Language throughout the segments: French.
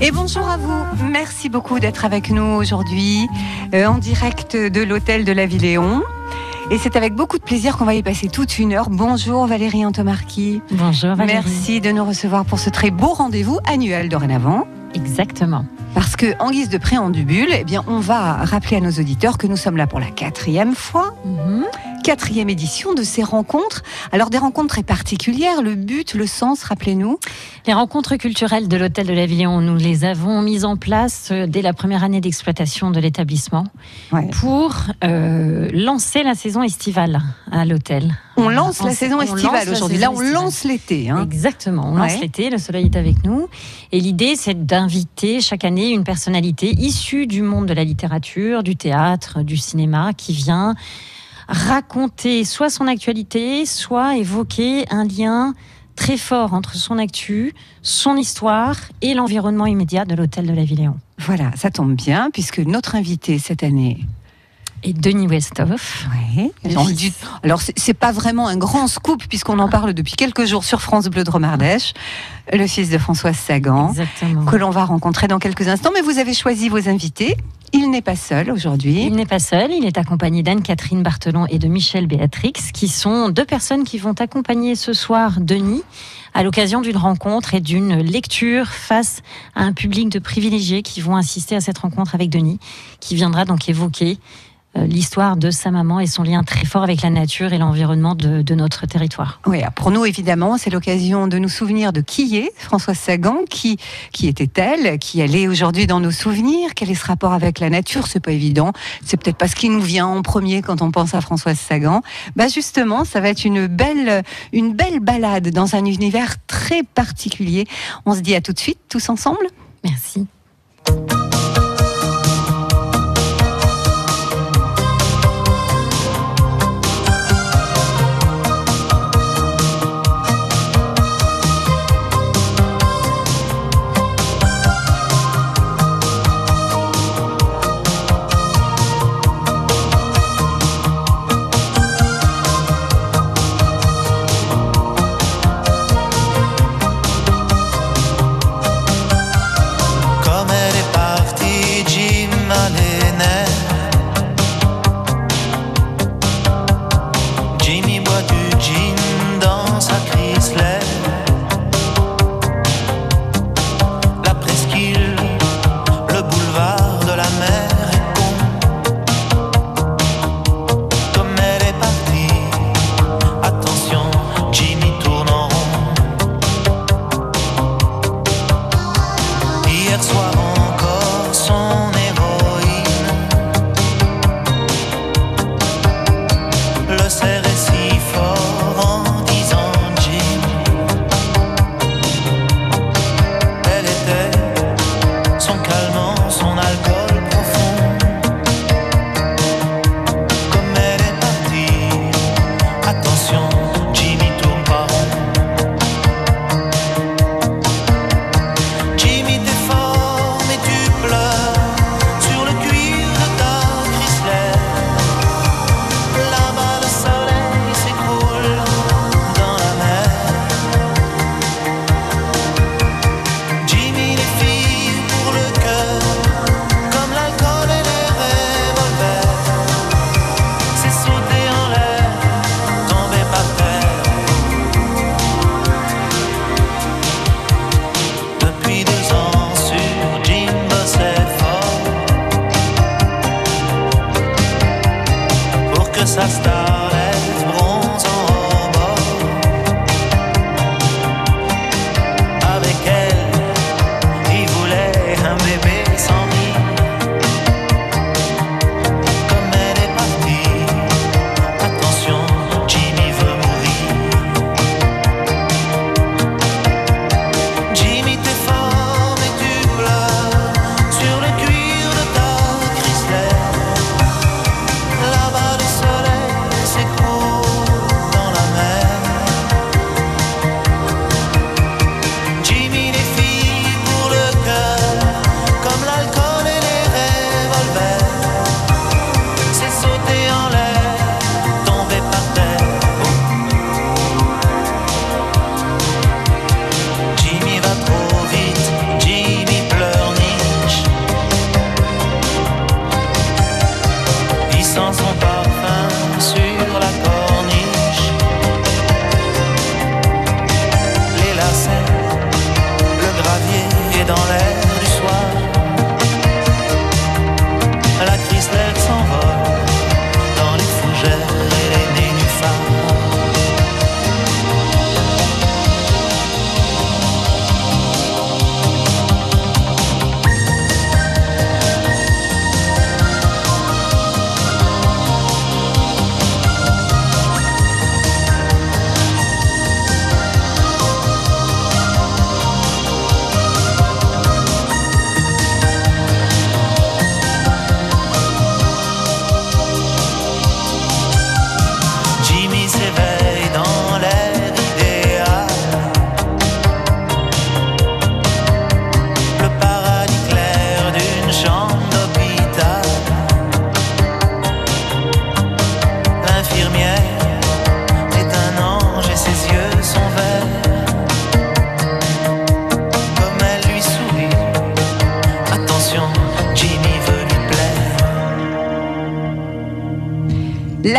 Et bonjour à vous. Merci beaucoup d'être avec nous aujourd'hui euh, en direct de l'hôtel de la Villéon. Et c'est avec beaucoup de plaisir qu'on va y passer toute une heure. Bonjour Valérie Antomarchi. Bonjour Valérie. Merci de nous recevoir pour ce très beau rendez-vous annuel dorénavant. Exactement. Parce que, en guise de préambule, eh bien, on va rappeler à nos auditeurs que nous sommes là pour la quatrième fois, Mhm. quatrième édition de ces rencontres. Alors, des rencontres très particulières. Le but, le sens, rappelez-nous. Les rencontres culturelles de l'hôtel de la Villéon, nous les avons mises en place euh, dès la première année d'exploitation de l'établissement Ouais. pour euh, lancer la saison estivale à l'hôtel. On lance la saison estivale aujourd'hui. Là, on lance l'été. hein. Exactement, on lance l'été, le soleil est avec nous. Et l'idée, c'est d'inviter chaque année une personnalité issue du monde de la littérature, du théâtre, du cinéma, qui vient raconter soit son actualité, soit évoquer un lien très fort entre son actu, son histoire et l'environnement immédiat de l'hôtel de la Villéon. Voilà, ça tombe bien, puisque notre invité cette année. Et Denis Westhoff. Ouais. Dit- Alors, c'est- pas vraiment un grand scoop, puisqu'on en parle depuis quelques jours sur France Bleu de Romardèche, le fils de Françoise Sagan. Exactement. que l'on va rencontrer dans quelques instants. Mais vous avez choisi vos invités. Il n'est pas seul aujourd'hui. Il n'est pas seul, il est accompagné d'Anne-Catherine Barthelon et de Michel Béatrix, qui sont deux personnes qui vont accompagner ce soir Denis à l'occasion d'une rencontre et d'une lecture face à un public de privilégiés qui vont assister à cette rencontre avec Denis, qui viendra donc évoquer l'histoire de sa maman et son lien très fort avec la nature et l'environnement de, de notre territoire. Oui, pour nous, évidemment, c'est l'occasion de nous souvenir de qui est Françoise Sagan, qui, qui était-elle, qui elle est aujourd'hui dans nos souvenirs, quel est ce rapport avec la nature, c'est pas évident. C'est peut-être pas ce qui nous vient en premier quand on pense à Françoise Sagan. Bah, justement, ça va être une belle, une belle balade dans un univers très particulier. On se dit à tout de suite, tous ensemble. Merci.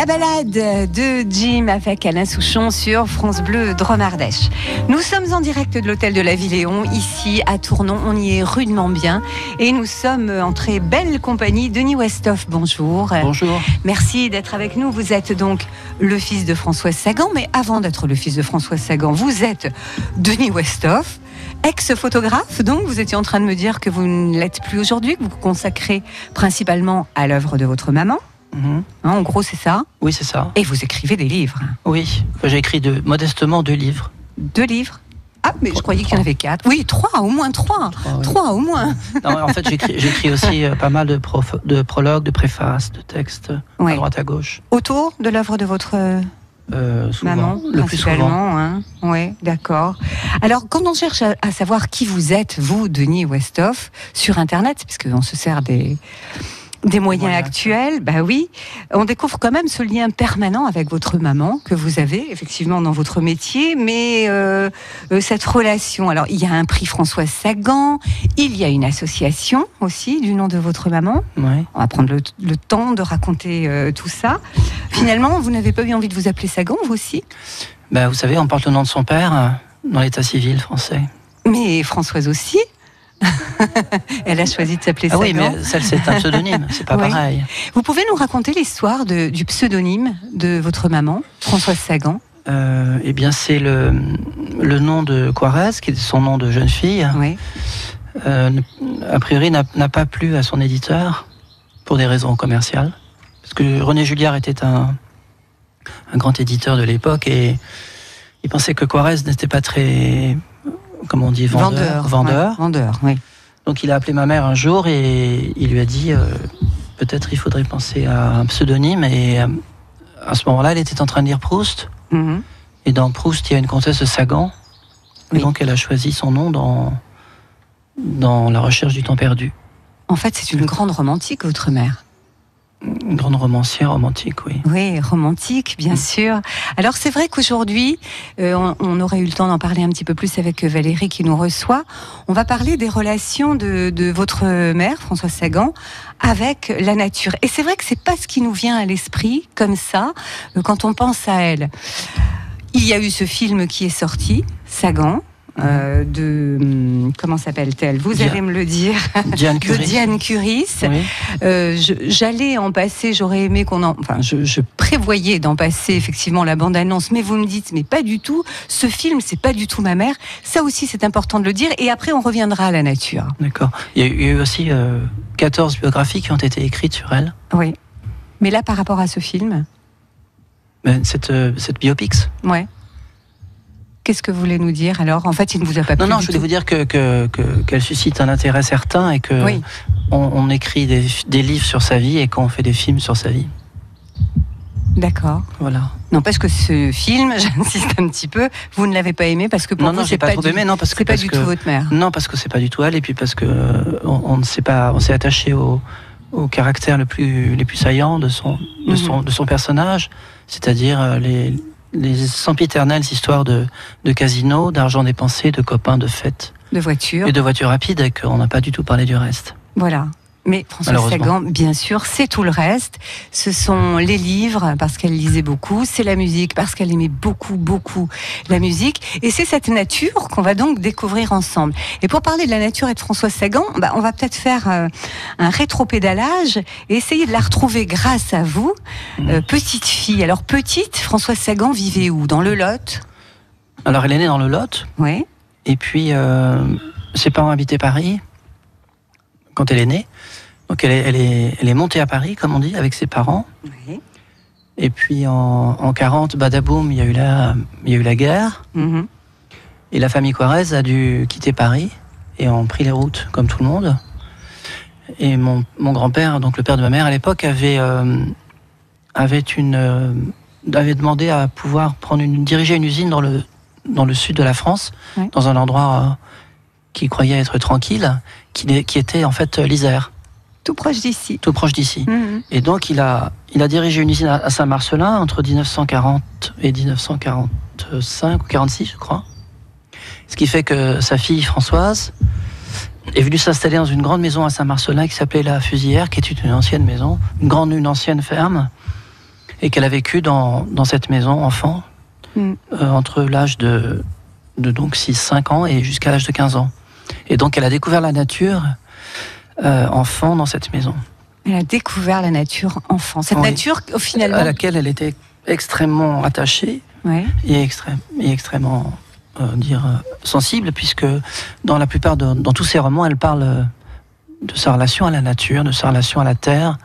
La balade de Jim avec Alain Souchon sur France Bleu Dromardèche. Nous sommes en direct de l'hôtel de la Villéon, ici à Tournon. On y est rudement bien et nous sommes en très belle compagnie. Denis Westhoff, bonjour. Bonjour. Merci d'être avec nous. Vous êtes donc le fils de François Sagan, mais avant d'être le fils de François Sagan, vous êtes Denis Westhoff. Ex-photographe, donc vous étiez en train de me dire que vous ne l'êtes plus aujourd'hui, que vous vous consacrez principalement à l'œuvre de votre maman. Mhm. Hein, en gros, c'est ça. Oui, c'est ça. Et vous écrivez des livres. Oui, j'ai écrit de, modestement deux livres. Deux livres Ah, mais je croyais qu'il y en avait quatre. Oui, trois, au moins trois. Trois, oui. au moins. Non, en fait, j'écris aussi euh, pas mal de, prof, de prologues, de préfaces, de textes Ouais. à droite à gauche. Autour de l'œuvre de votre Euh, souvent, maman, le plus souvent. Hein oui, d'accord. Alors, quand on cherche à, à savoir qui vous êtes, vous, Denis Westhoff, sur Internet, puisqu'on se sert des, des moyens actuels, bah oui, on découvre quand même ce lien permanent avec votre maman que vous avez effectivement dans votre métier, mais euh, euh, cette relation. Alors, il y a un prix François Sagan, il y a une association aussi du nom de votre maman. Ouais. On va prendre le, le temps de raconter euh, tout ça. Finalement, vous n'avez pas eu envie de vous appeler Sagan, vous aussi? Bah, vous savez, on porte le nom de son père dans l'état civil français. Mais Françoise aussi. Elle a choisi de s'appeler Ah oui, Sagan. mais celle, c'est un pseudonyme, c'est pas Oui. pareil. Vous pouvez nous raconter l'histoire du pseudonyme de votre maman, Françoise Sagan Euh, eh bien, c'est le, le nom de Quarez, qui est son nom de jeune fille. Oui. euh, a priori n'a pas plu à son éditeur pour des raisons commerciales. Parce que René Julliard était un, un grand éditeur de l'époque et il pensait que Quarez n'était pas très, comment on dit, vendeur. vendeur. ouais, vendeur, oui. Donc il a appelé ma mère un jour et il lui a dit euh, peut-être il faudrait penser à un pseudonyme. Et euh, à ce moment-là, elle était en train de lire Proust. Mhm. Et dans Proust, il y a une comtesse de Sagan. Et donc elle a choisi son nom dans, dans La recherche du temps perdu. En fait, c'est une grande romantique, votre mère. Une grande romancière romantique, oui. Oui, romantique, bien sûr. Alors c'est vrai qu'aujourd'hui, euh, on, on aurait eu le temps d'en parler un petit peu plus avec Valérie qui nous reçoit. On va parler des relations de, de votre mère, Françoise Sagan, avec la nature. Et c'est vrai que c'est pas ce qui nous vient à l'esprit comme ça euh, quand on pense à elle. Il y a eu ce film qui est sorti, Sagan. Euh, de hum, comment s'appelle-t-elle? Vous Diane- allez me le dire. Diane De. Diane Curis. Oui. Euh, J'allais en passer, j'aurais aimé qu'on en. Enfin, je, je prévoyais d'en passer effectivement la bande-annonce, mais vous me dites, mais pas du tout. Ce film, c'est pas du tout ma mère. Ça aussi, c'est important de le dire. Et après, on reviendra à la nature. D'accord. Il y a eu, il y a eu aussi euh, 14 biographies qui ont été écrites sur elle. Oui. Mais là, par rapport à ce film, Mais Cette, euh, cette biopix. ouais. Qu'est-ce que vous voulez nous dire alors? En fait, il ne vous a pas Non, plu non, du je voulais tout. vous dire que, que- que- qu'elle suscite un intérêt certain et que Oui. on, on écrit des, des livres sur sa vie et qu'on fait des films sur sa vie. D'accord. Voilà. Non, parce que ce film, j'insiste un petit peu, vous ne l'avez pas aimé parce que pour non, vous, non, c'est pas, pas, trop du, aimé, non, parce que c'est pas parce du que- tout votre mère. Non, parce que c'est pas du tout elle, et puis parce que euh, on, on ne sait pas, on s'est attaché au, au caractère le plus, les plus saillants de son, de Mhm. son, de son personnage, c'est-à-dire euh, les, les sempiternelles histoires de, de casino, d'argent dépensé, de copains, de fêtes De voiture. et de voitures rapides, et qu'on n'a pas du tout parlé du reste. Voilà. Mais François. Sagan, bien sûr, c'est tout le reste. Ce sont les livres, parce qu'elle lisait beaucoup. C'est la musique, parce qu'elle aimait beaucoup, beaucoup la musique. Et c'est cette nature qu'on va donc découvrir ensemble. Et pour parler de la nature et de François Sagan, bah, on va peut-être faire euh, un rétropédalage et essayer de la retrouver grâce à vous. Euh, petite fille. Alors, petite, François Sagan vivait où? Dans le Lot? Alors elle est née dans le Lot, Oui. et puis euh, ses parents habitaient Paris quand elle est née. Donc elle est, elle, est, elle est montée à Paris, comme on dit, avec ses parents. Oui. Et puis en, en 40, badaboum, il y a eu la, il y a eu la guerre. Mhm. Et la famille Quarez a dû quitter Paris et ont pris les routes, comme tout le monde. Et mon, mon grand-père, donc le père de ma mère à l'époque, avait, euh, avait, une, euh, avait demandé à pouvoir prendre une, diriger une usine dans le, dans le sud de la France, dans un endroit euh, qu'il croyait être tranquille, qui, qui était en fait euh, l'Isère, Tout proche d'ici. tout proche d'ici. Mhm. Et donc, il a, il a dirigé une usine à à Saint-Marcelin entre 1940 et 1945 ou 46, je crois. Ce qui fait que sa fille Françoise est venue s'installer dans une grande maison à Saint-Marcelin qui s'appelait la Fusilière, qui est une ancienne maison, une grande, une ancienne ferme. et qu'elle a vécu dans, dans cette maison enfant Mm. euh, entre l'âge de, de donc 6-5 ans et jusqu'à l'âge de 15 ans. Et donc elle a découvert la nature euh, enfant dans cette maison, Elle a découvert la nature enfant. Cette Oui. nature, au finalement. à laquelle elle était extrêmement attachée Ouais. et, extrême, et extrêmement euh, dire, euh, sensible, puisque dans la plupart de dans tous ses romans, elle parle de sa relation à la nature, de sa relation à la terre.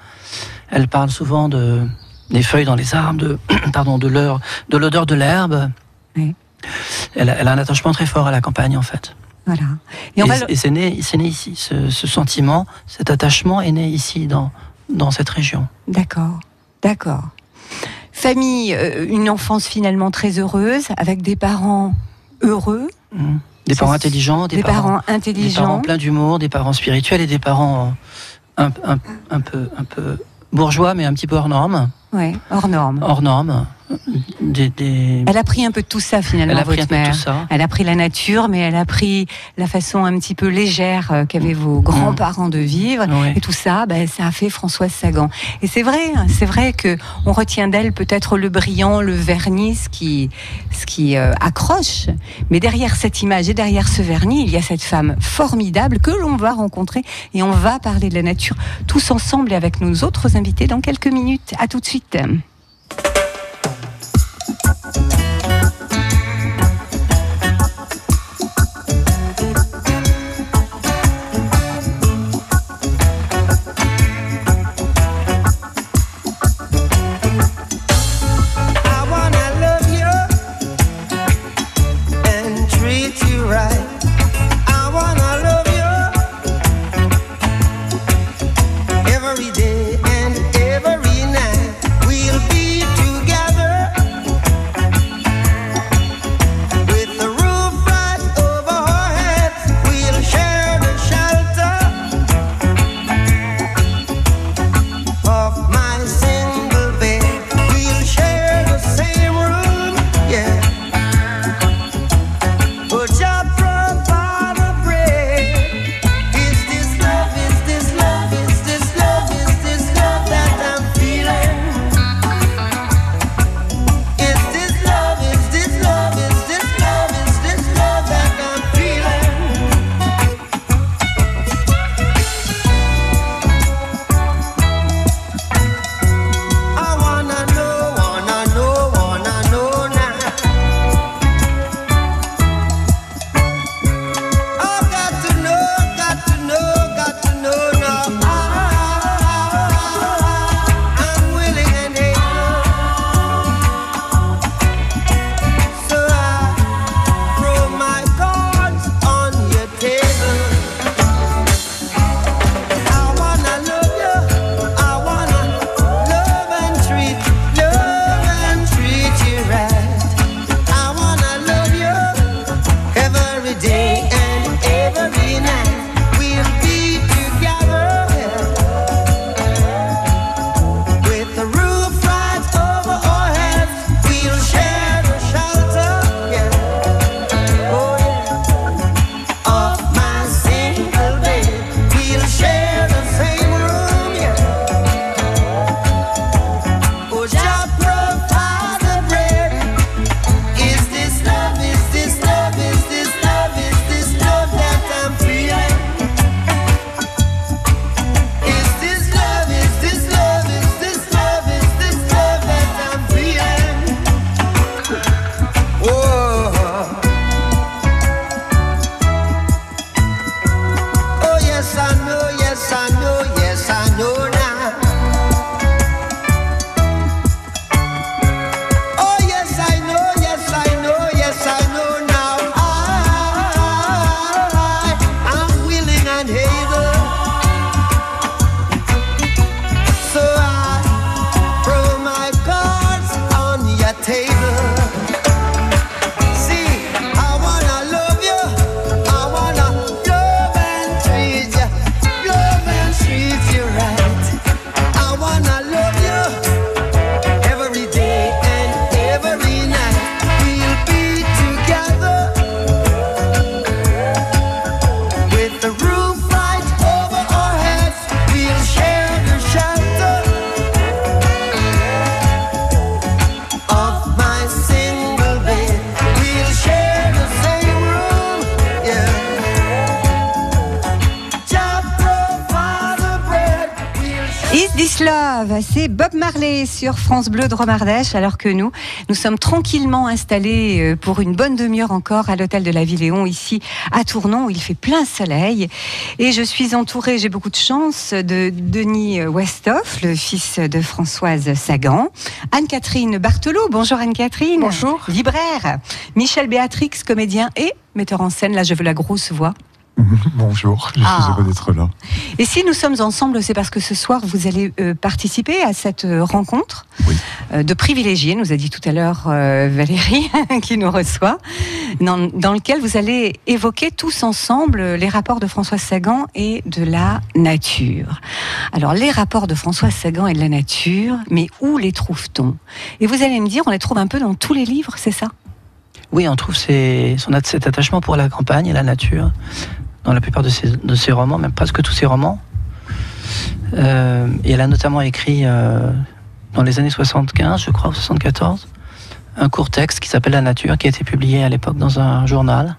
Elle parle souvent de, des feuilles dans les arbres, de, pardon, de l'odeur de l'herbe. Oui. Elle a un attachement très fort à la campagne, en fait. Voilà. Et, Et on va le- et c'est né, ici. Ce, ce sentiment, cet attachement est né ici, dans, dans cette région. D'accord, d'accord. Famille, euh, une enfance finalement très heureuse, avec des parents heureux, Mm. Des parents intelligents, des, des, parents, parents des parents intelligents. pleins d'humour, des parents spirituels et des parents euh, un, un- un peu, un peu bourgeois, mais un petit peu hors norme. Ouais, hors norme. Hors norme. Des, des- Elle a pris un peu de tout ça finalement, Elle a pris votre mère. tout ça. Elle a pris la nature, mais elle a pris la façon un petit peu légère euh, qu'avaient vos grands-parents de vivre. Et tout ça, ben, ça a fait Françoise Sagan. Et c'est vrai, hein, c'est vrai que on retient d'elle peut-être le brillant, le vernis, ce qui, ce qui euh, accroche. Mais derrière cette image et derrière ce vernis, il y a cette femme formidable que l'on va rencontrer et on va parler de la nature tous ensemble et avec nos autres invités dans quelques minutes. À tout de suite. I Sur France Bleu de Romardèche, alors que nous, nous sommes tranquillement installés euh, pour une bonne demi-heure encore à l'hôtel de la Villéon, ici à Tournon, où il fait plein soleil. Et je suis entourée, j'ai beaucoup de chance, de Denis Westhoff, le fils de Françoise Sagan, Anne-Catherine Barthelot, bonjour Anne-Catherine. Bonjour. Libraire, Michel Béatrix, comédien et metteur en scène, là je veux la grosse voix. Bonjour, je Ah. suis heureux d'être là. Et si nous sommes ensemble, c'est parce que ce soir, vous allez euh, participer à cette euh, rencontre Oui. euh, de privilégiés, nous a dit tout à l'heure euh, Valérie, qui nous reçoit, dans, dans lequel vous allez évoquer tous ensemble les rapports de François Sagan et de la nature. Alors, les rapports de François Sagan et de la nature, mais où les trouve-t-on? Et vous allez me dire, on les trouve un peu dans tous les livres, c'est ça? Oui, on trouve ses- son, at- cet attachement pour la campagne et la nature dans la plupart de ses, de ses romans, même presque tous ses romans. Euh, et elle a notamment écrit euh, dans les années 75, je crois, ou 74, un court texte qui s'appelle La nature, qui a été publié à l'époque dans un journal.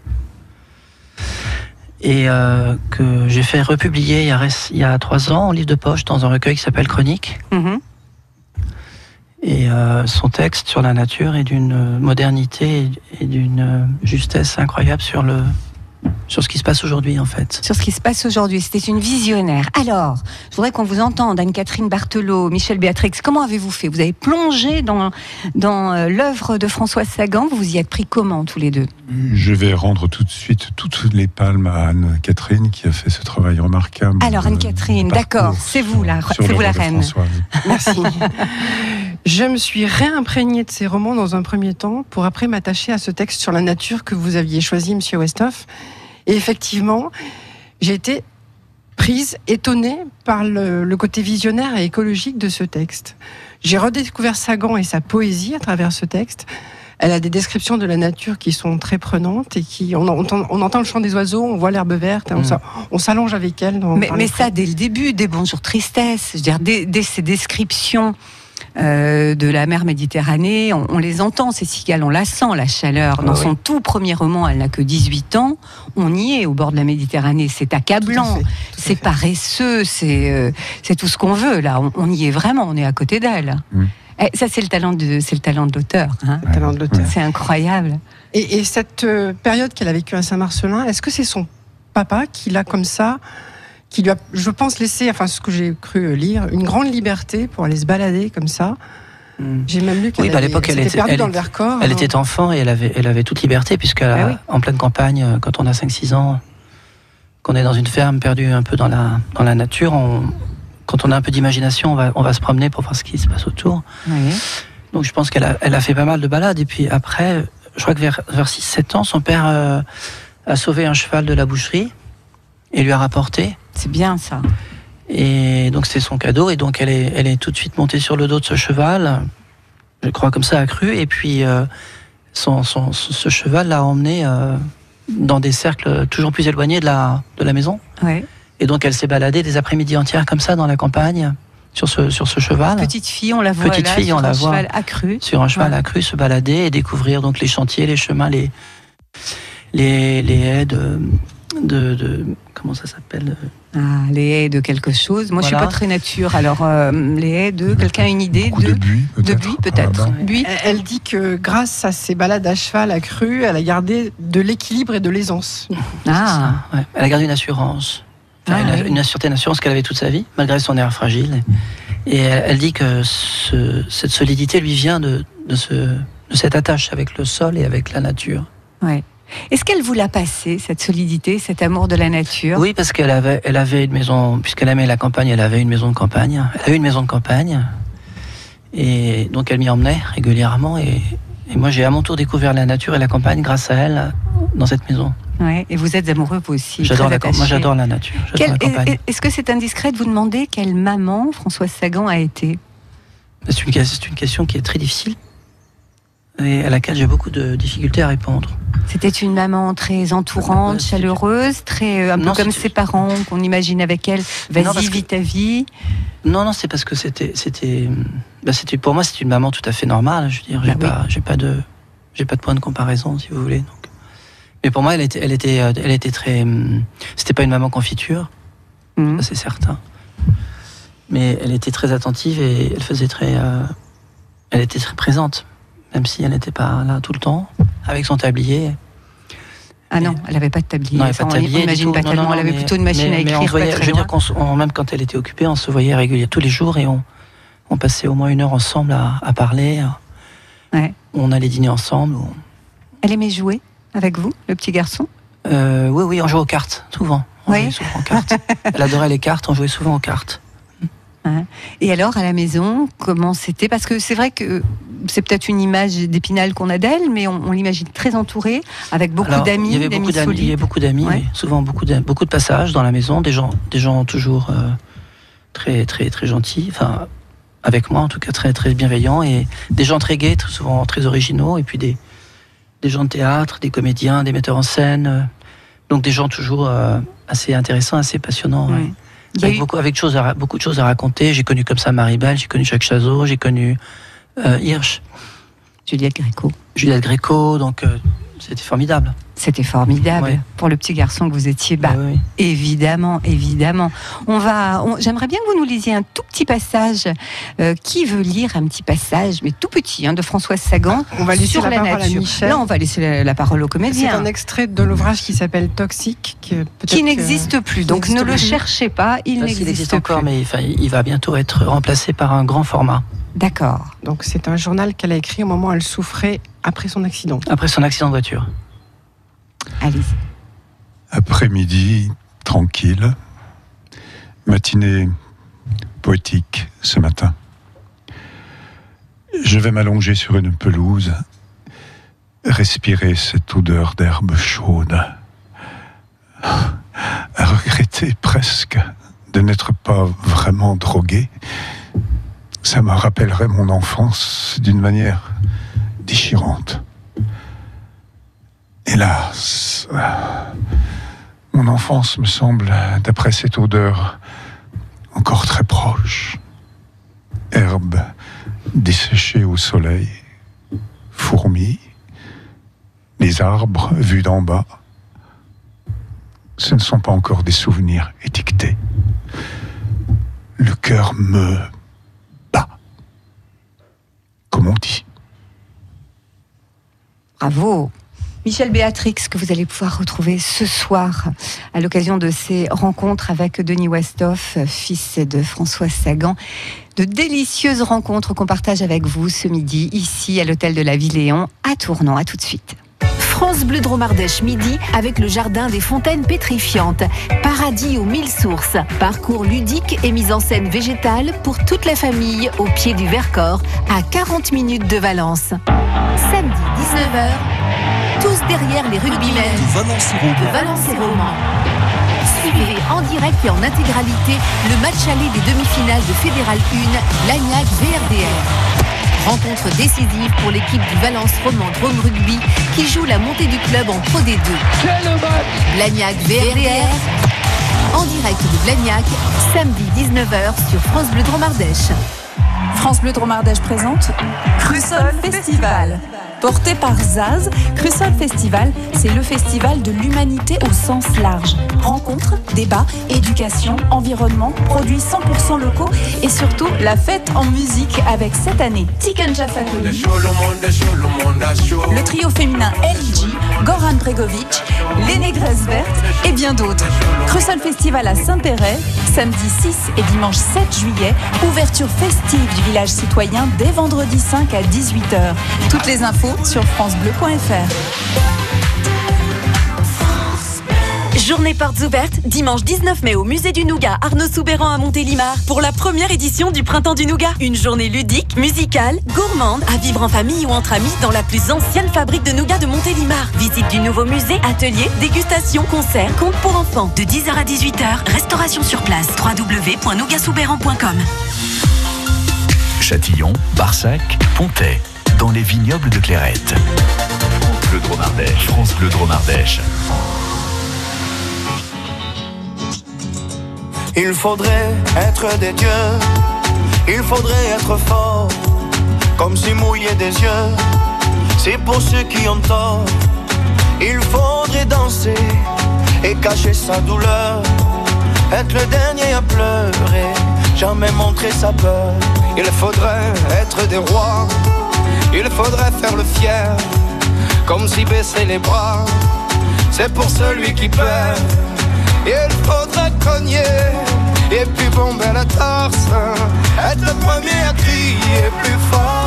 Et euh, que j'ai fait republier il y, a, réc- il y a trois ans en livre de poche dans un recueil qui s'appelle Chronique. Mhm. Et son texte sur la nature est d'une modernité et d'une justesse incroyable sur, le, sur ce qui se passe aujourd'hui, en fait. sur ce qui se passe aujourd'hui. C'était une visionnaire. Alors, je voudrais qu'on vous entende, Anne-Catherine Barthelot, Michel Béatrix. Comment avez-vous fait? Vous avez plongé dans, dans euh, l'œuvre de François Sagan? Vous vous y êtes pris comment, tous les deux? Je vais rendre tout de suite toutes les palmes à Anne-Catherine qui a fait ce travail remarquable. Alors, euh, Anne-Catherine, d'accord, c'est vous la- sur c'est vous la reine. Merci. Je me suis réimprégnée de ces romans dans un premier temps pour après m'attacher à ce texte sur la nature que vous aviez choisi, Monsieur Westhoff. Et effectivement, j'ai été prise, étonnée par le, le côté visionnaire et écologique de ce texte. J'ai redécouvert Sagan et sa poésie à travers ce texte. Elle a des descriptions de la nature qui sont très prenantes et qui on entend, on entend le chant des oiseaux, on voit l'herbe verte, on Mm. on s'allonge avec elle. Dans, mais, ça, dès le début, des Bonjours Tristesse, je veux dire, dès, dès ces descriptions euh, de la mer Méditerranée, on, on les entend, ces cigales, on la sent, la chaleur. Dans Ah son oui. tout premier roman, elle n'a que 18 ans, on y est au bord de la Méditerranée, c'est accablant. C'est paresseux, c'est euh, c'est tout ce qu'on veut là. On, on y est vraiment, on est à côté d'elle. Mm. Eh, ça c'est le talent de c'est le talent de l'auteur. hein. C'est incroyable. Et, et cette euh, période qu'elle a vécue à Saint-Marcelin, est-ce que c'est son papa qui l'a comme ça, qui lui a, je pense, laissé, enfin ce que j'ai cru lire, une grande liberté pour aller se balader comme ça Mm. J'ai même lu qu'elle Oui, bah, avait- elle s'était était- perdue elle dans le était- Vercors. Elle hein. était enfant et elle avait, elle avait toute liberté, puisqu'en Ah oui. en pleine campagne, quand on a 5-6 ans, qu'on est dans une ferme perdue un peu dans la, dans la nature, on- quand on a un peu d'imagination, on va, on va se promener pour voir ce qui se passe autour. Donc je pense qu'elle a, elle a fait pas mal de balades. Et puis après, je crois que vers, vers 6-7 ans, son père euh, a sauvé un cheval de la boucherie et lui a rapporté. C'est bien ça. Et donc c'est son cadeau. Et donc elle est, elle est tout de suite montée sur le dos de ce cheval, je crois comme ça, accru. Et puis euh, son, son- ce cheval l'a emmené euh, dans des cercles toujours plus éloignés de la, de la maison. Ouais. Et donc elle s'est baladée des après-midi entières comme ça dans la campagne sur ce, sur ce cheval. Petite fille, on la voit Petite là, fille, sur on un la voit. cheval accru. sur un cheval Ouais. accru, se balader et découvrir donc les chantiers, les chemins, les, les, les haies de, de, de- comment ça s'appelle Ah, les haies de quelque chose. Moi, je suis Voilà. pas très nature. Alors, euh, les haies de quelqu'un a une idée de de buis, de peut-être. buis peut-être. Ah, bah. Elle, dit que grâce à ses balades à cheval accrues, elle a gardé de l'équilibre et de l'aisance. Ah, Ouais. Elle a gardé une assurance. Enfin, Ah, une, oui. une certaine assurance qu'elle avait toute sa vie, malgré son air fragile. Et elle, elle dit que ce- cette solidité lui vient de, de, ce, de cette attache avec le sol et avec la nature. ouais. Est-ce qu'elle vous l'a passé cette solidité, cet amour de la nature? Oui, parce qu'elle avait, elle avait une maison, puisqu'elle aimait la campagne, elle avait une maison de campagne. Elle a eu une maison de campagne. Et donc elle m'y emmenait régulièrement. Et, et moi, j'ai à mon tour découvert la nature et la campagne grâce à elle dans cette maison. Ouais. Et vous êtes amoureux vous aussi. J'adore la, moi, j'adore la nature. Est-ce que c'est indiscret de vous demander quelle maman Françoise Sagan a été? C'est une, c'est une question qui est très difficile et à laquelle j'ai beaucoup de difficultés à répondre. C'était une maman très entourante, Ouais, c'est- chaleureuse, très euh, un peu Non, comme ses parents qu'on imagine avec elle. Vas-y, vis ta vie. Non, non, c'est parce que c'était, c'était, bah, c'était pour moi, c'est une maman tout à fait normale. Je veux dire, j'ai Bah oui. pas, j'ai pas de, j'ai pas de point de comparaison, si vous voulez. Donc. Mais pour moi, elle était, elle était, euh, elle était très. hum, C'était pas une maman confiture, ça c'est certain. Mais elle était très attentive et elle faisait très. euh, elle était très présente, même si elle n'était pas là tout le temps, avec son tablier. Ah non, elle n'avait pas de tablier. Non, elle Ça, pas de on tablier. du imagine tout. pas Non, tellement. non, elle avait mais- plutôt une machine mais- à mais écrire. on se voyait- pas je veux dire qu'on se- on- même quand elle était occupée, on se voyait régulièrement tous les jours et on, on passait au moins une heure ensemble à, à parler. Ouais. On allait dîner ensemble. on- Elle aimait jouer avec vous, le petit garçon? Euh, oui, oui, on jouait aux cartes, souvent. On Oui. jouait souvent aux cartes. Elle adorait les cartes, on jouait souvent aux cartes. Et alors, à la maison, comment c'était? Parce que c'est vrai que c'est peut-être une image d'épinal qu'on a d'elle, mais on, on l'imagine très entourée, avec beaucoup d'amis, Il y avait beaucoup d'amis, il y avait solides. beaucoup d'amis, Ouais. souvent beaucoup de, beaucoup de passages dans la maison, des gens, des gens toujours euh, très, très, très gentils, enfin, avec moi en tout cas très, très bienveillants, et des gens très gais, très souvent très originaux, et puis des, des gens de théâtre, des comédiens, des metteurs en scène, euh, donc des gens toujours euh, assez intéressants, assez passionnants. Ouais. ouais. Il y a Avec, eu- beaucoup, avec de choses à ra- beaucoup de choses à raconter. J'ai connu comme ça Maribel, j'ai connu Jacques Chazot, j'ai connu euh, Hirsch, Juliette Gréco. Juliette Gréco, donc euh, c'était formidable. C'était formidable Ouais. pour le petit garçon que vous étiez. Bah, Ah oui, oui. Évidemment, évidemment. On va. J'aimerais bien que vous nous lisiez un tout petit passage. Euh, qui veut lire un petit passage, mais tout petit, hein, de Françoise Sagan On va laisser sur la la, parole à nature. Michel. Là, on va laisser la, la parole au C'est comédien. un extrait de l'ouvrage qui s'appelle Toxique, que qui n'existe plus. qui Donc ne le cherchez pas, il n'existe existe plus. encore, mais enfin, il va bientôt être remplacé par un grand format. D'accord. Donc c'est un journal qu'elle a écrit au moment où elle souffrait après son accident. Après son accident de voiture. Allez. Après-midi, tranquille. Matinée poétique ce matin. Je vais m'allonger sur une pelouse, respirer cette odeur d'herbe chaude. À regretter presque de n'être pas vraiment drogué. Ça me rappellerait mon enfance d'une manière déchirante. Hélas, mon enfance me semble, d'après cette odeur, encore très proche. Herbe desséchée au soleil, fourmis, les arbres vus d'en bas. Ce ne sont pas encore des souvenirs étiquetés. Le cœur me bat, comme on dit. Bravo. Michel Béatrix, que vous allez pouvoir retrouver ce soir à l'occasion de ces rencontres avec Denis Westhoff, fils de François Sagan. De délicieuses rencontres qu'on partage avec vous ce midi, ici à l'hôtel de la Villéon, à Tournon. À tout de suite. France Bleu Dromardèche midi avec le jardin des fontaines pétrifiantes. Paradis aux mille sources. Parcours ludique et mise en scène végétale pour toute la famille au pied du Vercors à 40 minutes de Valence. Samedi 19h, tous derrière les rugbymen de Valence et Roman. Suivez en direct et en intégralité le match aller des demi-finales de Fédéral 1, Lagnac VRDR. Rencontre décisive pour l'équipe du Valence Roman Drôme Rugby qui joue la montée du club en Pro D2. Blagnac VRDR en direct de Blagnac, samedi 19h sur France Bleu Dromardèche. France Bleu Dromardèche présente Crussol Festival. Porté par Zaz, Crussol Festival, c'est le festival de l'humanité au sens large. Rencontres, débats, éducation, environnement, produits 100% locaux et surtout la fête en musique avec cette année Tiken Jafakoli, le trio féminin LG, Goran Bregovic, les Négresses Vertes et bien d'autres. Crussol Festival à Saint-Péret, samedi 6 et dimanche 7 juillet, ouverture festive du village citoyen dès vendredi 5 à 18h. Toutes les infos sur francebleu.fr. Journée portes ouvertes, dimanche 19 mai au musée du Nougat, Arnaud Soubéran à Montélimar, pour la première édition du Printemps du Nougat. Une journée ludique, musicale, gourmande, à vivre en famille ou entre amis dans la plus ancienne fabrique de nougat de Montélimar. Visite du nouveau musée, atelier, dégustation, concert, conte pour enfants. De 10h à 18h, restauration sur place. www.nougatsoubéran.com Châtillon, Barsac, Pontet, dans les vignobles de Clairette. France Bleu Dromardèche, France Bleu Dromardèche. Il faudrait être des dieux, il faudrait être fort, comme si mouiller des yeux, c'est pour ceux qui ont tort. Il faudrait danser et cacher sa douleur, être le dernier à pleurer, jamais montrer sa peur. Il faudrait être des rois, il faudrait faire le fier, comme si baisser les bras, c'est pour celui qui perd. Il faudrait cogner et puis bomber la torse, être le premier à crier plus fort.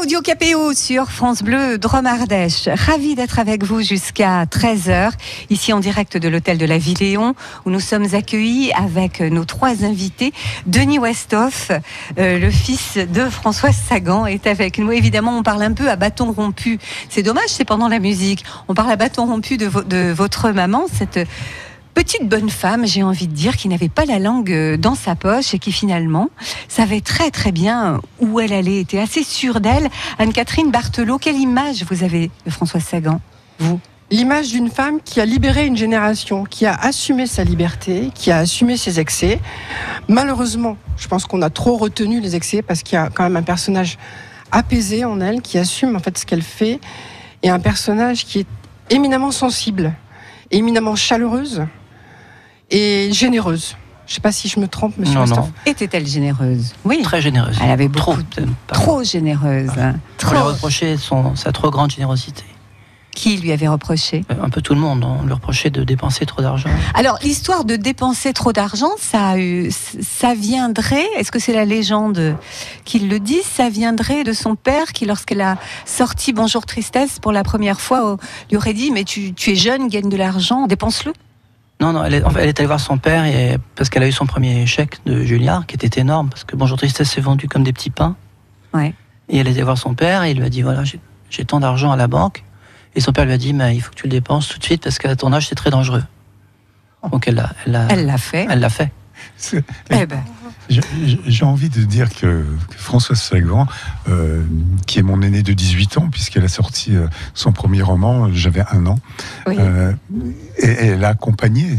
Claudio Capéo sur France Bleu Drôme-Ardèche. Ravi d'être avec vous jusqu'à 13h, ici en direct de l'hôtel de la Villéon, où nous sommes accueillis avec nos trois invités. Denis Westhoff, euh, le fils de Françoise Sagan, est avec nous. Évidemment, on parle un peu à bâton rompu. C'est dommage, c'est pendant la musique. On parle à bâton rompu de, de votre maman, cette petite bonne femme, j'ai envie de dire, qui n'avait pas la langue euh, dans sa poche et qui finalement savait très très bien où elle allait, était assez sûre d'elle. Anne-Catherine Barthelot, quelle image vous avez de Françoise Sagan Vous? L'image d'une femme qui a libéré une génération, qui a assumé sa liberté, qui a assumé ses excès. Malheureusement, je pense qu'on a trop retenu les excès parce qu'il y a quand même un personnage apaisé en elle qui assume en fait ce qu'elle fait et un personnage qui est éminemment sensible, éminemment chaleureuse et généreuse. Je ne sais pas si je me trompe, monsieur Non, non. Était-elle généreuse? Oui. Très généreuse. Elle avait trop. beaucoup même pas. Trop généreuse. hein. On lui Trop. reprochait son, sa trop grande générosité. Qui lui avait reproché? Euh, Un peu tout le monde. On lui reprochait de dépenser trop d'argent. Alors, l'histoire de dépenser trop d'argent, ça, a eu- ça viendrait, est-ce que c'est la légende qui le dit Ça viendrait de son père qui, lorsqu'elle a sorti Bonjour Tristesse pour la première fois, euh, lui aurait dit Mais tu, tu es jeune, gagne de l'argent, dépense-le. Non, non, elle est, en fait, elle est allée voir son père et, parce qu'elle a eu son premier chèque de Julliard, qui était énorme, parce que Bonjour Tristesse s'est vendu comme des petits pains. Ouais. Et elle est allée voir son père et il lui a dit voilà, j'ai tant d'argent à la banque. Et son père lui a dit mais il faut que tu le dépenses tout de suite parce qu'à ton âge, c'est très dangereux. Donc elle l'a elle l'a- Elle l'a fait. elle l'a fait. Eh ben, J'ai envie de dire que, que Françoise Sagan, euh, qui est mon aînée de 18 ans, puisqu'elle a sorti euh, son premier roman, j'avais un an, oui. euh, et, et elle a accompagné.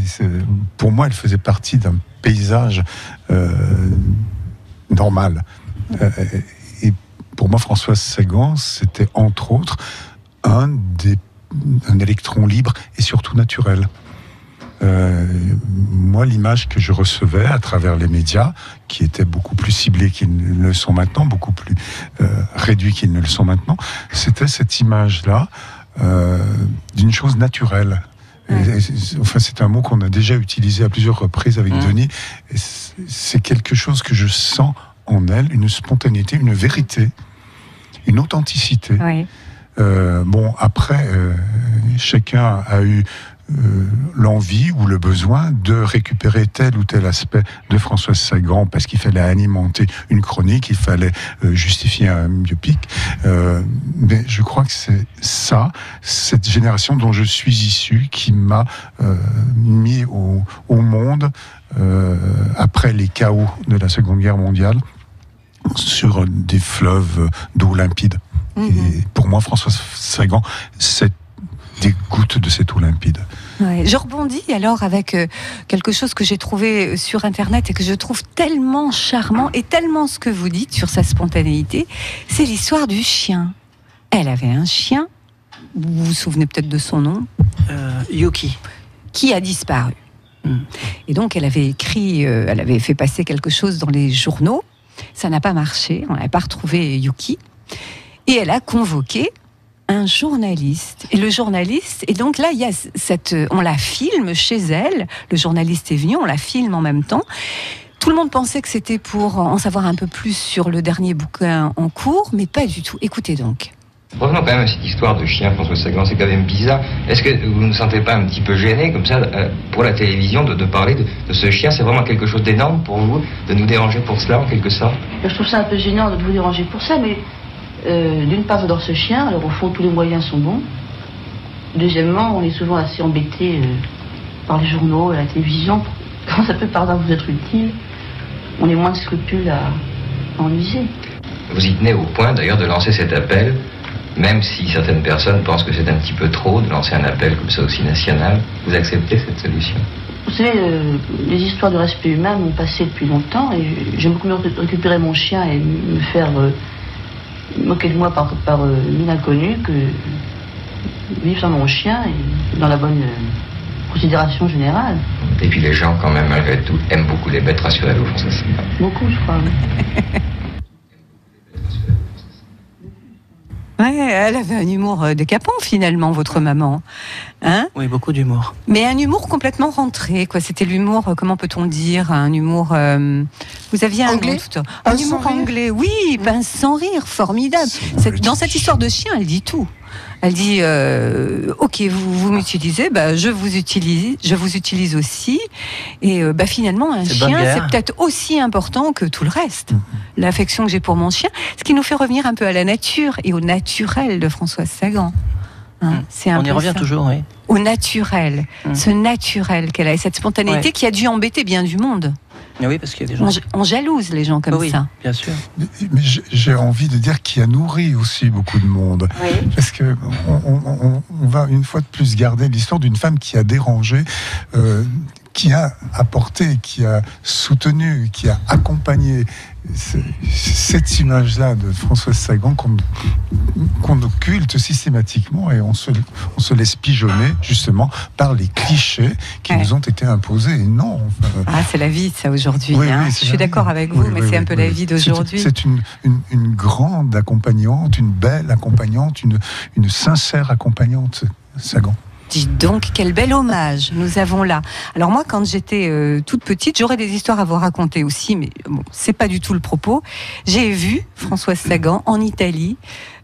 Pour moi, elle faisait partie d'un paysage normal. Et pour moi, Françoise Sagan, c'était entre autres un, des, un électron libre et surtout naturel. Euh, moi, l'image que je recevais à travers les médias, qui étaient beaucoup plus ciblés qu'ils ne le sont maintenant, beaucoup plus euh, réduits qu'ils ne le sont maintenant, c'était cette image-là euh, d'une chose naturelle. Et enfin, c'est un mot qu'on a déjà utilisé à plusieurs reprises avec Mm. Denis. C'est- quelque chose que je sens en elle, une spontanéité, une vérité, une authenticité. oui. Euh, bon, après, euh, chacun a eu euh, l'envie ou le besoin de récupérer tel ou tel aspect de Françoise Sagan parce qu'il fallait alimenter une chronique, il fallait euh, justifier un biopic. Euh, mais je crois que c'est ça, cette génération dont je suis issu, qui m'a mis au, au monde après les chaos de la Seconde Guerre mondiale sur des fleuves d'eau limpide. Mhm. Et pour moi, François Sagan, c'est des gouttes de cette eau limpide. Ouais. Je rebondis alors avec euh, quelque chose que j'ai trouvé sur Internet et que je trouve tellement charmant et tellement ce que vous dites sur sa spontanéité, c'est l'histoire du chien. Elle avait un chien, vous vous souvenez peut-être de son nom, Euh, Yuki. qui a disparu. Mm. Et donc elle avait écrit, euh, elle avait fait passer quelque chose dans les journaux, ça n'a pas marché, on n'avait pas retrouvé Yuki, et elle a convoqué un journaliste. Et le journaliste, et donc là, il y a cette, on la filme chez elle. Le journaliste est venu, on la filme en même temps. Tout le monde pensait que c'était pour en savoir un peu plus sur le dernier bouquin en cours, mais pas du tout. Écoutez donc. Revenons quand même à cette histoire de chien, François Sagan, c'est quand même bizarre. Est-ce que vous ne vous sentez pas un petit peu gêné, comme ça, euh, pour la télévision, de, de parler de, de ce chien? C'est vraiment quelque chose d'énorme pour vous, de nous déranger pour cela, en quelque sorte? Je trouve ça un peu gênant de vous déranger pour ça, mais euh, d'une part, j'adore ce chien, alors au fond, tous les moyens sont bons. Deuxièmement, on est souvent assez embêté euh, par les journaux, la télévision. Quand ça peut par vous être utile, on est moins de scrupules à, à en user. Vous y tenez au point, d'ailleurs, de lancer cet appel, même si certaines personnes pensent que c'est un petit peu trop de lancer un appel comme ça aussi national. Vous acceptez cette solution? Vous savez, euh, les histoires de respect humain m'ont passé depuis longtemps et j'aime beaucoup mieux ré- récupérer mon chien et me faire euh, moquer de moi par, par euh, une inconnue que vivre sans mon chien et dans la bonne euh, considération générale. Et puis les gens, quand même, malgré tout, aiment beaucoup les bêtes, rassurez-vous. Beaucoup, je crois. oui. Ouais, elle avait un humour euh, décapant finalement, votre maman. Hein? Oui, beaucoup d'humour. Mais un humour complètement rentré, quoi. C'était l'humour, euh, comment peut-on dire, un humour. euh, vous aviez un Anglais? nom tout à- Un Pince humour sans rire? anglais, oui, pince sans rire, formidable. Cette- dans cette histoire de chien, elle dit tout. Elle dit, euh, ok, vous, vous m'utilisez, bah, je vous utilise, je vous utilise aussi. Et euh, bah, finalement, un chien, c'est peut-être aussi important que tout le reste. Mhm. L'affection que j'ai pour mon chien, ce qui nous fait revenir un peu à la nature et au naturel de Françoise Sagan. Hein, un On y revient ça toujours, oui. au naturel, Mm. ce naturel qu'elle a, et cette spontanéité Ouais. qui a dû embêter bien du monde. Mais oui, parce qu'il y a des gens. On, jalouse les gens comme oui, ça. bien sûr. Mais j'ai- j'ai envie de dire qu'il a nourri aussi beaucoup de monde. Parce que on, on- on- on va une fois de plus garder l'histoire d'une femme qui a dérangé, euh, qui a apporté, qui a soutenu, qui a accompagné. C'est- Cette image-là de Françoise Sagan qu'on qu'on occulte systématiquement et on se, on se laisse pigeonner justement par les clichés qui Ouais. nous ont été imposés. Et non, enfin, Ah, c'est la vie, ça, aujourd'hui. oui, hein. oui, Je suis d'accord avec vous, Oui, mais c'est un peu la vie d'aujourd'hui. C'est c'est une, une, une grande accompagnante, une belle accompagnante, une, une sincère accompagnante, Sagan. Dis donc, quel bel hommage nous avons là. Alors moi, quand j'étais euh, toute petite, j'aurais des histoires à vous raconter aussi, mais bon, c'est pas du tout le propos. J'ai vu Françoise Sagan en Italie,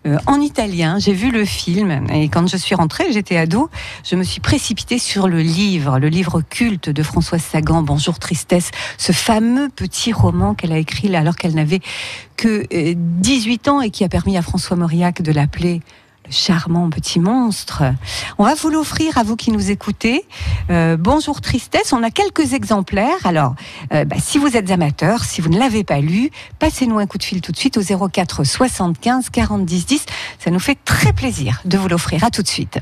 euh, en italien. J'ai vu le film, et quand je suis rentrée, j'étais ado, je me suis précipitée sur le livre, le livre culte de Françoise Sagan, Bonjour Tristesse, ce fameux petit roman qu'elle a écrit là, alors qu'elle n'avait que euh, 18 ans et qui a permis à François Mauriac de l'appeler charmant petit monstre. On va vous l'offrir à vous qui nous écoutez. Euh, bonjour Tristesse, on a quelques exemplaires. Alors, euh, bah, si vous êtes amateur, si vous ne l'avez pas lu, passez-nous un coup de fil tout de suite au 04 75 40 10 10. Ça nous fait très plaisir de vous l'offrir. À tout de suite.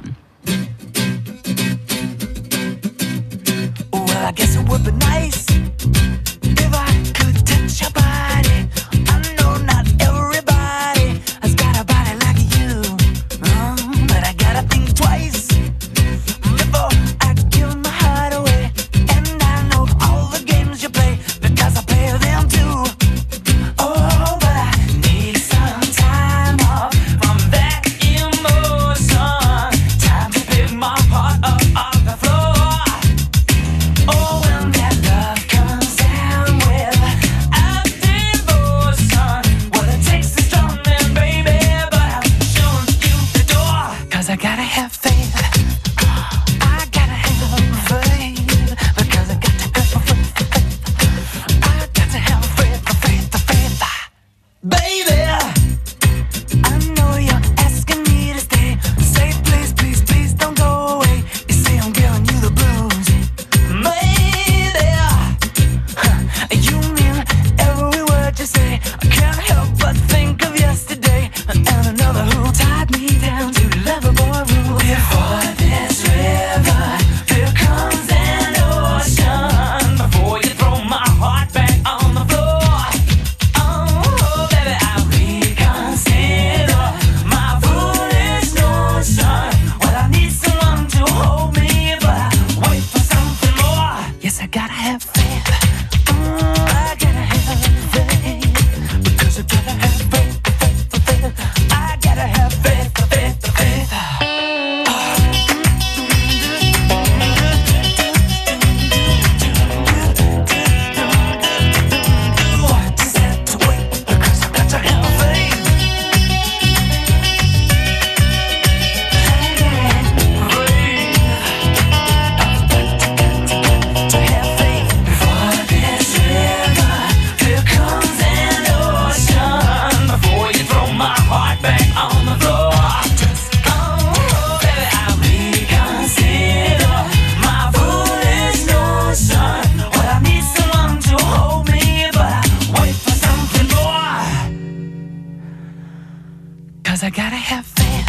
Cause I gotta have faith.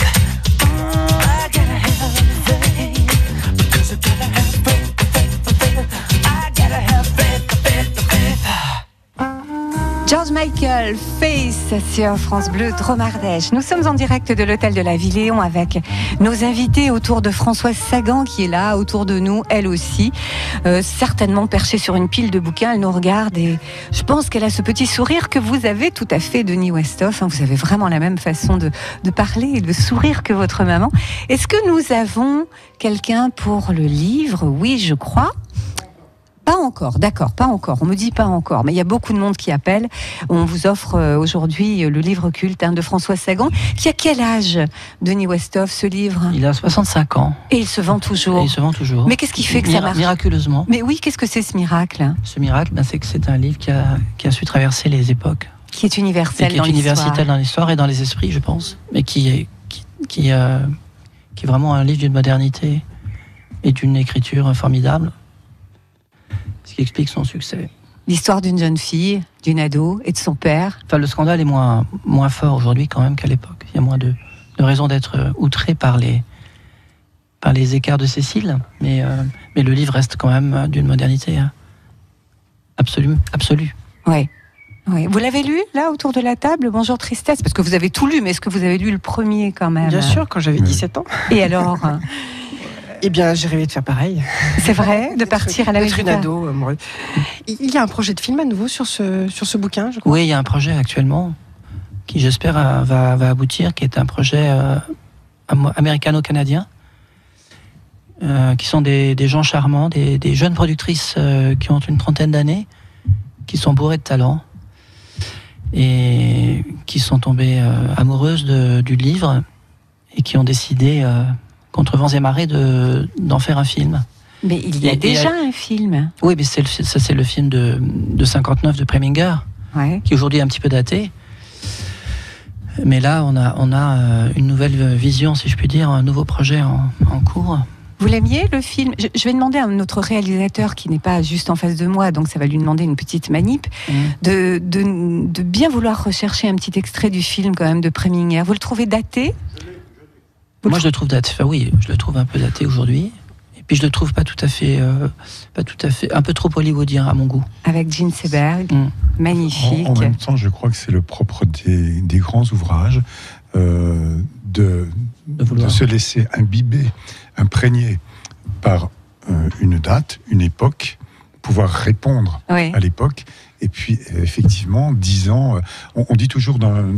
Mm, I gotta have faith. Because I gotta have faith, George Michael, Face sur France Bleu Dromardèche. Nous sommes en direct de l'hôtel de la Villéon avec nos invités autour de Françoise Sagan qui est là, autour de nous, elle aussi, euh, certainement perchée sur une pile de bouquins. Elle nous regarde et je pense qu'elle a ce petit sourire que vous avez tout à fait, Denis Westhoff. hein. Vous avez vraiment la même façon de, de parler et de sourire que votre maman. Est-ce que nous avons quelqu'un pour le livre? Oui, je crois. Pas encore, d'accord, pas encore. On me dit pas encore, mais il y a beaucoup de monde qui appelle. On vous offre euh, aujourd'hui euh, le livre culte hein, de François Sagan. Qui a quel âge, Denis Westhoff, ce livre? Il a 65 ans. Et il se vend toujours. Et il se vend toujours. Mais qu'est-ce qui fait que ça marche? Miraculeusement. Mais oui, qu'est-ce que c'est ce miracle? Ce miracle, ben, c'est que c'est un livre qui a, qui a su traverser les époques. Qui est universel qui dans est l'histoire. universitaire dans l'histoire et dans les esprits, je pense. Mais qui est, qui, qui, euh, qui est vraiment un livre d'une modernité et d'une écriture formidable. Qui explique son succès. L'histoire d'une jeune fille, d'une ado et de son père. Enfin, le scandale est moins, moins fort aujourd'hui quand même qu'à l'époque. Il y a moins de, de raisons d'être euh, outré par les, par les écarts de Cécile. Mais, euh, mais le livre reste quand même euh, d'une modernité hein, absolue. absolue. Ouais. Ouais. Vous l'avez lu, là, autour de la table? Bonjour Tristesse, parce que vous avez tout lu, mais est-ce que vous avez lu le premier quand même? Bien sûr, quand j'avais 17 ans. Et alors? Eh bien, j'ai rêvé de faire pareil. C'est vrai De partir à la une ado amoureuse. Il y a un projet de film à nouveau sur ce, sur ce bouquin, je crois? Oui, il y a un projet actuellement qui, j'espère, euh, va, va aboutir, qui est un projet euh, am- américano-canadien, euh, qui sont des, des gens charmants, des, des jeunes productrices euh, qui ont une trentaine d'années, qui sont bourrées de talent et qui sont tombées euh, amoureuses de- du livre et qui ont décidé, euh, contre vents et marées, de- d'en faire un film. Mais il y a Et- déjà un film. Oui, mais c'est le, ça c'est le film de, de 59 de Preminger, Ouais. qui aujourd'hui est un petit peu daté. Mais là, on a, on a euh, une nouvelle vision, si je puis dire, un nouveau projet en, en cours. Vous l'aimiez le film? Je, je vais demander à notre réalisateur qui n'est pas juste en face de moi, donc ça va lui demander une petite manip, Mm. de, de, de bien vouloir rechercher un petit extrait du film quand même de Préminière. Vous le trouvez daté? Moi, je le trouve daté. Enfin, oui, je le trouve un peu daté aujourd'hui. Et puis, je le trouve pas tout à fait, euh, pas tout à fait, un peu trop hollywoodien à mon goût. Avec Gene Seberg, Mm. magnifique. En, en même temps, je crois que c'est le propre des, des grands ouvrages euh, de, De vouloir. de se laisser imbiber, imprégner par euh, une date, une époque, pouvoir répondre Oui. à l'époque. Et puis, effectivement, dix ans, euh, on, on dit toujours d'un-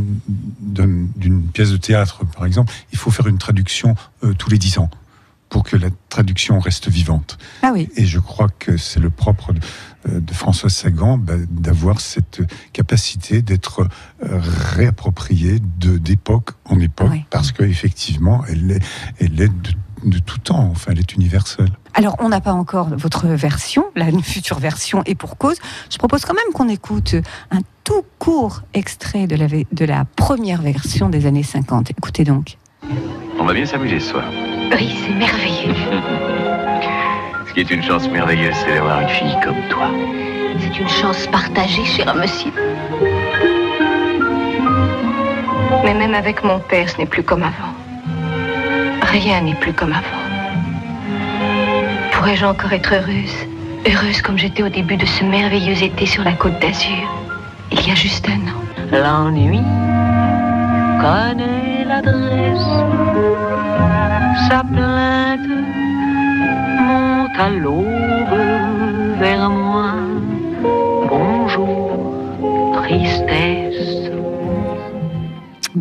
d'un- d'une pièce de théâtre, par exemple, il faut faire une traduction euh, tous les dix ans pour que la traduction reste vivante. Ah oui. Et je crois que c'est le propre de, euh, de François Sagan bah, d'avoir cette capacité d'être réappropriée d'époque en époque, Oui. parce qu'effectivement, elle est, elle est de, de tout temps, enfin, elle est universelle. Alors, on n'a pas encore votre version, la une future version, et pour cause. Je propose quand même qu'on écoute un tout court extrait de la, de la première version des années 50. Écoutez donc. On va bien s'amuser ce soir. Oui, c'est merveilleux. Ce qui est une chance merveilleuse, c'est d'avoir une fille comme toi. C'est une chance partagée, cher monsieur. Mais même avec mon père, ce n'est plus comme avant. Rien n'est plus comme avant. Pourrais-je encore être heureuse Heureuse comme j'étais au début de ce merveilleux été sur la côte d'Azur, il y a juste un an. L'ennui connaît l'adresse. Sa plainte monte à l'aube vers moi.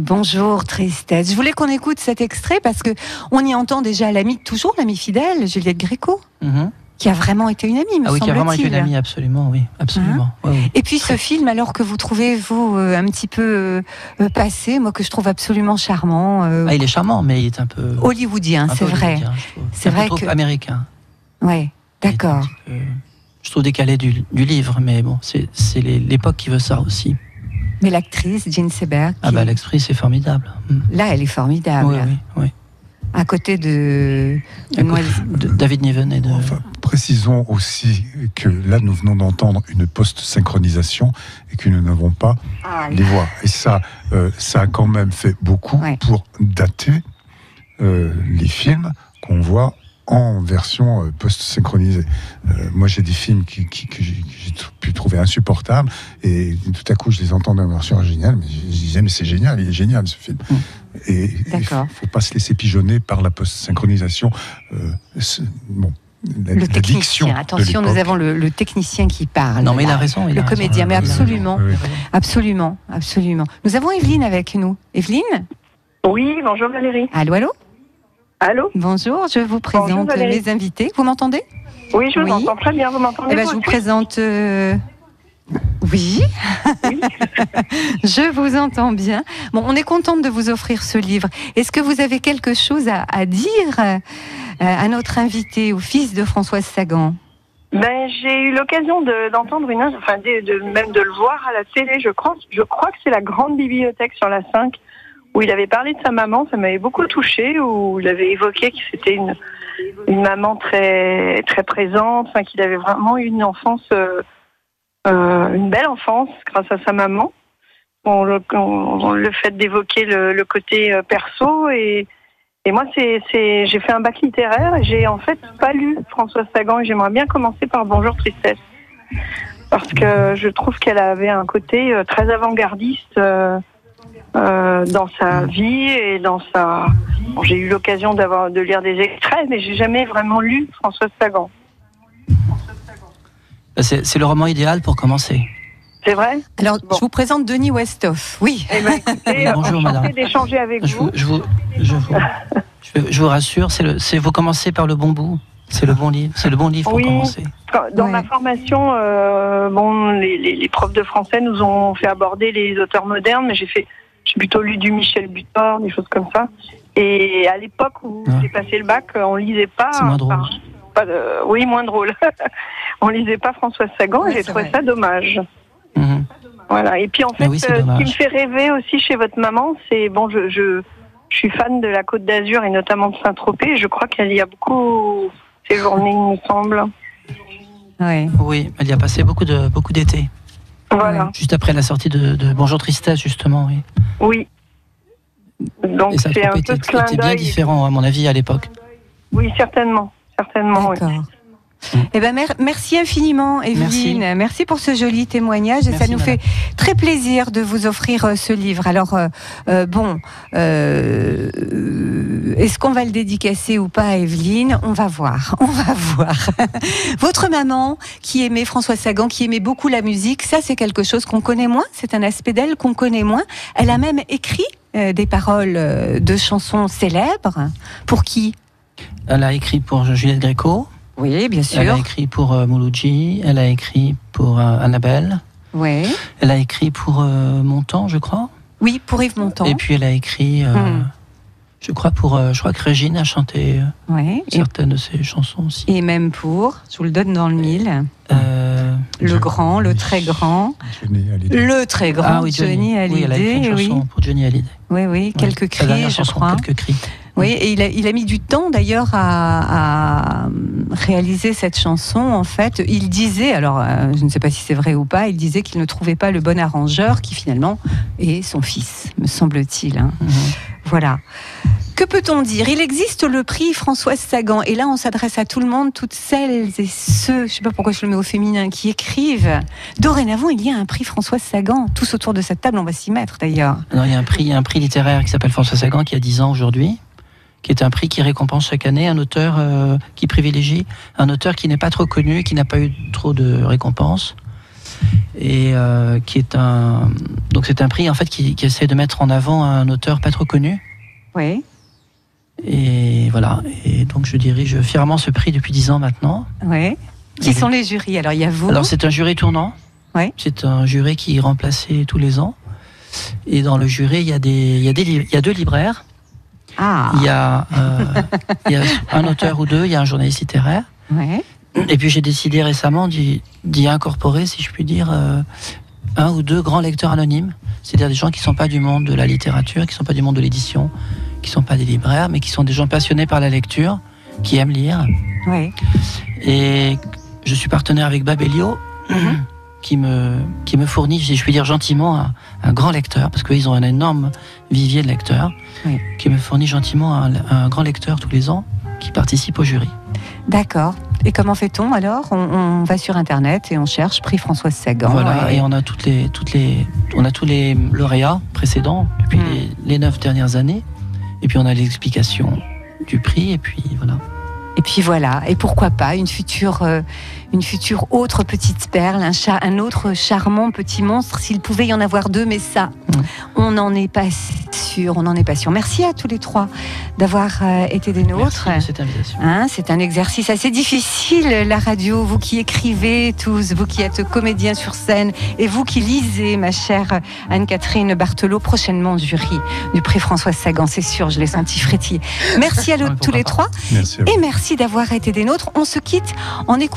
Bonjour, tristesse. Je voulais qu'on écoute cet extrait parce que on y entend déjà l'amie de toujours, l'amie fidèle, Juliette Gréco, Mhm. qui a vraiment été une amie, me Ah oui, qui a vraiment été une amie, absolument, oui, absolument. Oui. Et puis ce film, alors que vous trouvez vous euh, un petit peu euh, euh, passé, moi que je trouve absolument charmant, euh, Ah, il est charmant, mais il est un peu. hollywoodien, c'est vrai. C'est peu vrai que- américain. Ouais, d'accord. Je trouve décalé du, du livre, mais bon, c'est l'époque qui veut ça aussi. Mais l'actrice, Jean Seberg, Ah bah l'actrice c'est formidable. Mm. là, elle est formidable. Oui, oui, oui. À côté de, de À moi- côté de David Niven et de. Enfin, précisons aussi que là, nous venons d'entendre une post-synchronisation et que nous n'avons pas Ah, les voix. Et ça, euh, ça a quand même fait beaucoup Ouais. pour dater euh, les films qu'on voit en version euh, post-synchronisée. Euh, moi, j'ai des films qui, qui- que j'ai pu trouver insupportables et tout à coup, je les entends dans la version originale, mais je, je disais, mais c'est génial, il est génial ce film. Et il. D'accord. faut pas se laisser pigeonner par la post-synchronisation. Euh, bon, la, le la technicien. Attention, nous avons le, le technicien qui parle. Non mais il a raison. il Le a raison. comédien, mais absolument, oui, oui. absolument, absolument. Nous avons Evelyne avec nous. Evelyne? Oui, bonjour Valérie. Allô, allô? Allô Bonjour, je vous présente Valérie. mes invités. Vous m'entendez Oui, je vous Oui. entends très bien. Vous m'entendez Eh ben, je vous présente. euh, Oui, je vous entends bien. Bon, on est contente de vous offrir ce livre. Est-ce que vous avez quelque chose à, à dire euh, à notre invité, au fils de Françoise Sagan? Ben, j'ai eu l'occasion de- d'entendre une, enfin, de, de- même de le voir à la télé. Je crois, je crois que c'est la grande bibliothèque sur la 5 où il avait parlé de sa maman. Ça m'avait beaucoup touché. Où il avait évoqué que c'était une, maman très, très présente. Qu'il avait vraiment eu une enfance, euh, euh, une belle enfance grâce à sa maman. Bon, le, on- le fait d'évoquer le, côté euh, perso et et moi, c'est, j'ai fait un bac littéraire et j'ai en fait pas lu Françoise Sagan et j'aimerais bien commencer par Bonjour Tristesse. Parce que je trouve qu'elle avait un côté euh, très avant-gardiste euh, dans sa vie et dans sa. Bon, j'ai eu l'occasion d'avoir de lire des extraits, mais j'ai jamais vraiment lu Françoise Sagan. C'est c'est le roman idéal pour commencer. C'est vrai? Alors, je vous présente Denis Westhoff. Oui. Eh ben, écoutez, bonjour, madame. d'échanger avec Je vous. vous, je vous, je vous, je, je vous rassure, c'est le, c'est vous commencez par le bon bout. C'est le bon livre. C'est le bon livre pour Oui. commencer. Dans ma formation, euh, bon, les, les- les profs de français nous ont fait aborder les auteurs modernes, mais j'ai fait, j'ai plutôt lu du Michel Butor, des choses comme ça. Et à l'époque où Ah. j'ai passé le bac, on lisait pas. C'est moins drôle. enfin, pas de- oui, moins drôle. on lisait pas François Sagan Ouais, et j'ai trouvé vrai. ça dommage. Mhm. Voilà. Et puis en fait, oui, euh, ce qui me fait rêver aussi chez votre maman, c'est bon, je, je, je suis fan de la Côte d'Azur et notamment de Saint-Tropez. Je crois qu'il y a beaucoup séjourné, il me semble. Oui. Oui, elle y a passé beaucoup de beaucoup d'été. Voilà. Juste après la sortie de, de Bonjour Tristesse, justement. Oui. Oui. Donc Et ça c'est un était, peu clin était bien différent, à mon avis, à l'époque. Oui, certainement, certainement. oui. Eh ben, mer- merci infiniment, Evelyne. Merci. pour ce joli témoignage. Et ça nous madame. fait très plaisir de vous offrir euh, ce livre. Alors, euh, euh, bon, euh, est-ce qu'on va le dédicacer ou pas à Evelyne? On va voir. On va voir. Votre maman, qui aimait François Sagan, qui aimait beaucoup la musique, ça, c'est quelque chose qu'on connaît moins. C'est un aspect d'elle qu'on connaît moins. Elle a même écrit euh, des paroles euh, de chansons célèbres. Pour qui? Elle a écrit pour Juliette Gréco. Oui, bien sûr. Elle a écrit pour euh, Mouloudji. Elle a écrit pour euh, Annabelle. Oui. Elle a écrit pour euh, Montand, je crois. Oui, pour Yves Montand. Et puis elle a écrit, euh, Hmm. je crois pour, euh, je crois que Régine a chanté euh. Et, certaines de ses chansons aussi. et même pour, je vous le donne dans le mille, Euh, le grand, le très grand, Johnny Hallyday. le très grand ah oui, Johnny, Johnny. Oui, elle a écrit une Hallyday. chanson Oui, pour Johnny Hallyday. oui, oui, quelques cris, je chanson, crois. Quelques cris. Oui, et il a, il a mis du temps d'ailleurs à, à réaliser cette chanson. En fait, il disait, alors euh, je ne sais pas si c'est vrai ou pas, il disait qu'il ne trouvait pas le bon arrangeur, qui finalement est son fils, me semble-t-il. hein. Mhm. Voilà. Que peut-on dire? Il existe le prix Françoise Sagan, et là on s'adresse à tout le monde, toutes celles et ceux, je sais pas pourquoi je le mets au féminin, qui écrivent. Dorénavant, il y a un prix Françoise Sagan. Tous autour de cette table, on va s'y mettre d'ailleurs. Il y a un prix, il y a un prix littéraire qui s'appelle François Sagan qui a 10 ans aujourd'hui, qui est un prix qui récompense chaque année un auteur euh, qui privilégie un auteur qui n'est pas trop connu, qui n'a pas eu trop de récompenses. Et euh, qui est un. Donc, c'est un prix en fait qui, qui essaie de mettre en avant un auteur pas trop connu. Oui. Et voilà. Et donc, je dirige fièrement ce prix depuis 10 ans maintenant. Oui. Qui sont les jurys Alors il y a vous. Alors c'est un jury tournant. Ouais. C'est un jury qui est remplacé tous les ans. Et dans le jury, il y a, des, il y a, des, il y a deux libraires. Ah. Il, y a, euh, il y a un auteur ou deux, il y a un journaliste littéraire. Ouais. Et puis j'ai décidé récemment d'y incorporer, si je puis dire, euh, un ou deux grands lecteurs anonymes. C'est-à-dire des gens qui ne sont pas du monde de la littérature, qui ne sont pas du monde de l'édition, qui ne sont pas des libraires, mais qui sont des gens passionnés par la lecture, qui aiment lire. Et je suis partenaire avec Babelio, qui, me, qui me fournit, si je puis dire gentiment, un, un grand lecteur, parce qu'ils ont un énorme vivier de lecteurs, Oui. qui me fournit gentiment un, un grand lecteur tous les ans, qui participe au jury. D'accord. Et comment fait-on alors? On, on va sur internet et on cherche prix Françoise Sagan. Voilà, et on a toutes les, toutes les, on a tous les lauréats précédents depuis Hmm. les, les neuf dernières années, et puis on a l'explication du prix, et puis voilà. Et puis voilà. Et pourquoi pas une future, euh, une future autre petite perle, un, autre charmant petit monstre, s'il pouvait y en avoir deux, mais ça, on n'en est pas sûr. On n'en est pas sûr. Merci à tous les trois d'avoir euh, été des nôtres. Merci de cette invitation. Hein, c'est un exercice assez difficile, la radio. Vous qui écrivez tous, vous qui êtes comédien sur scène et vous qui lisez, ma chère Anne-Catherine Barthelot, prochainement jury du prix François Sagan, c'est sûr, je l'ai senti frétiller. Merci à tous les trois Merci à vous. et merci d'avoir été des nôtres. On se quitte en écoutant.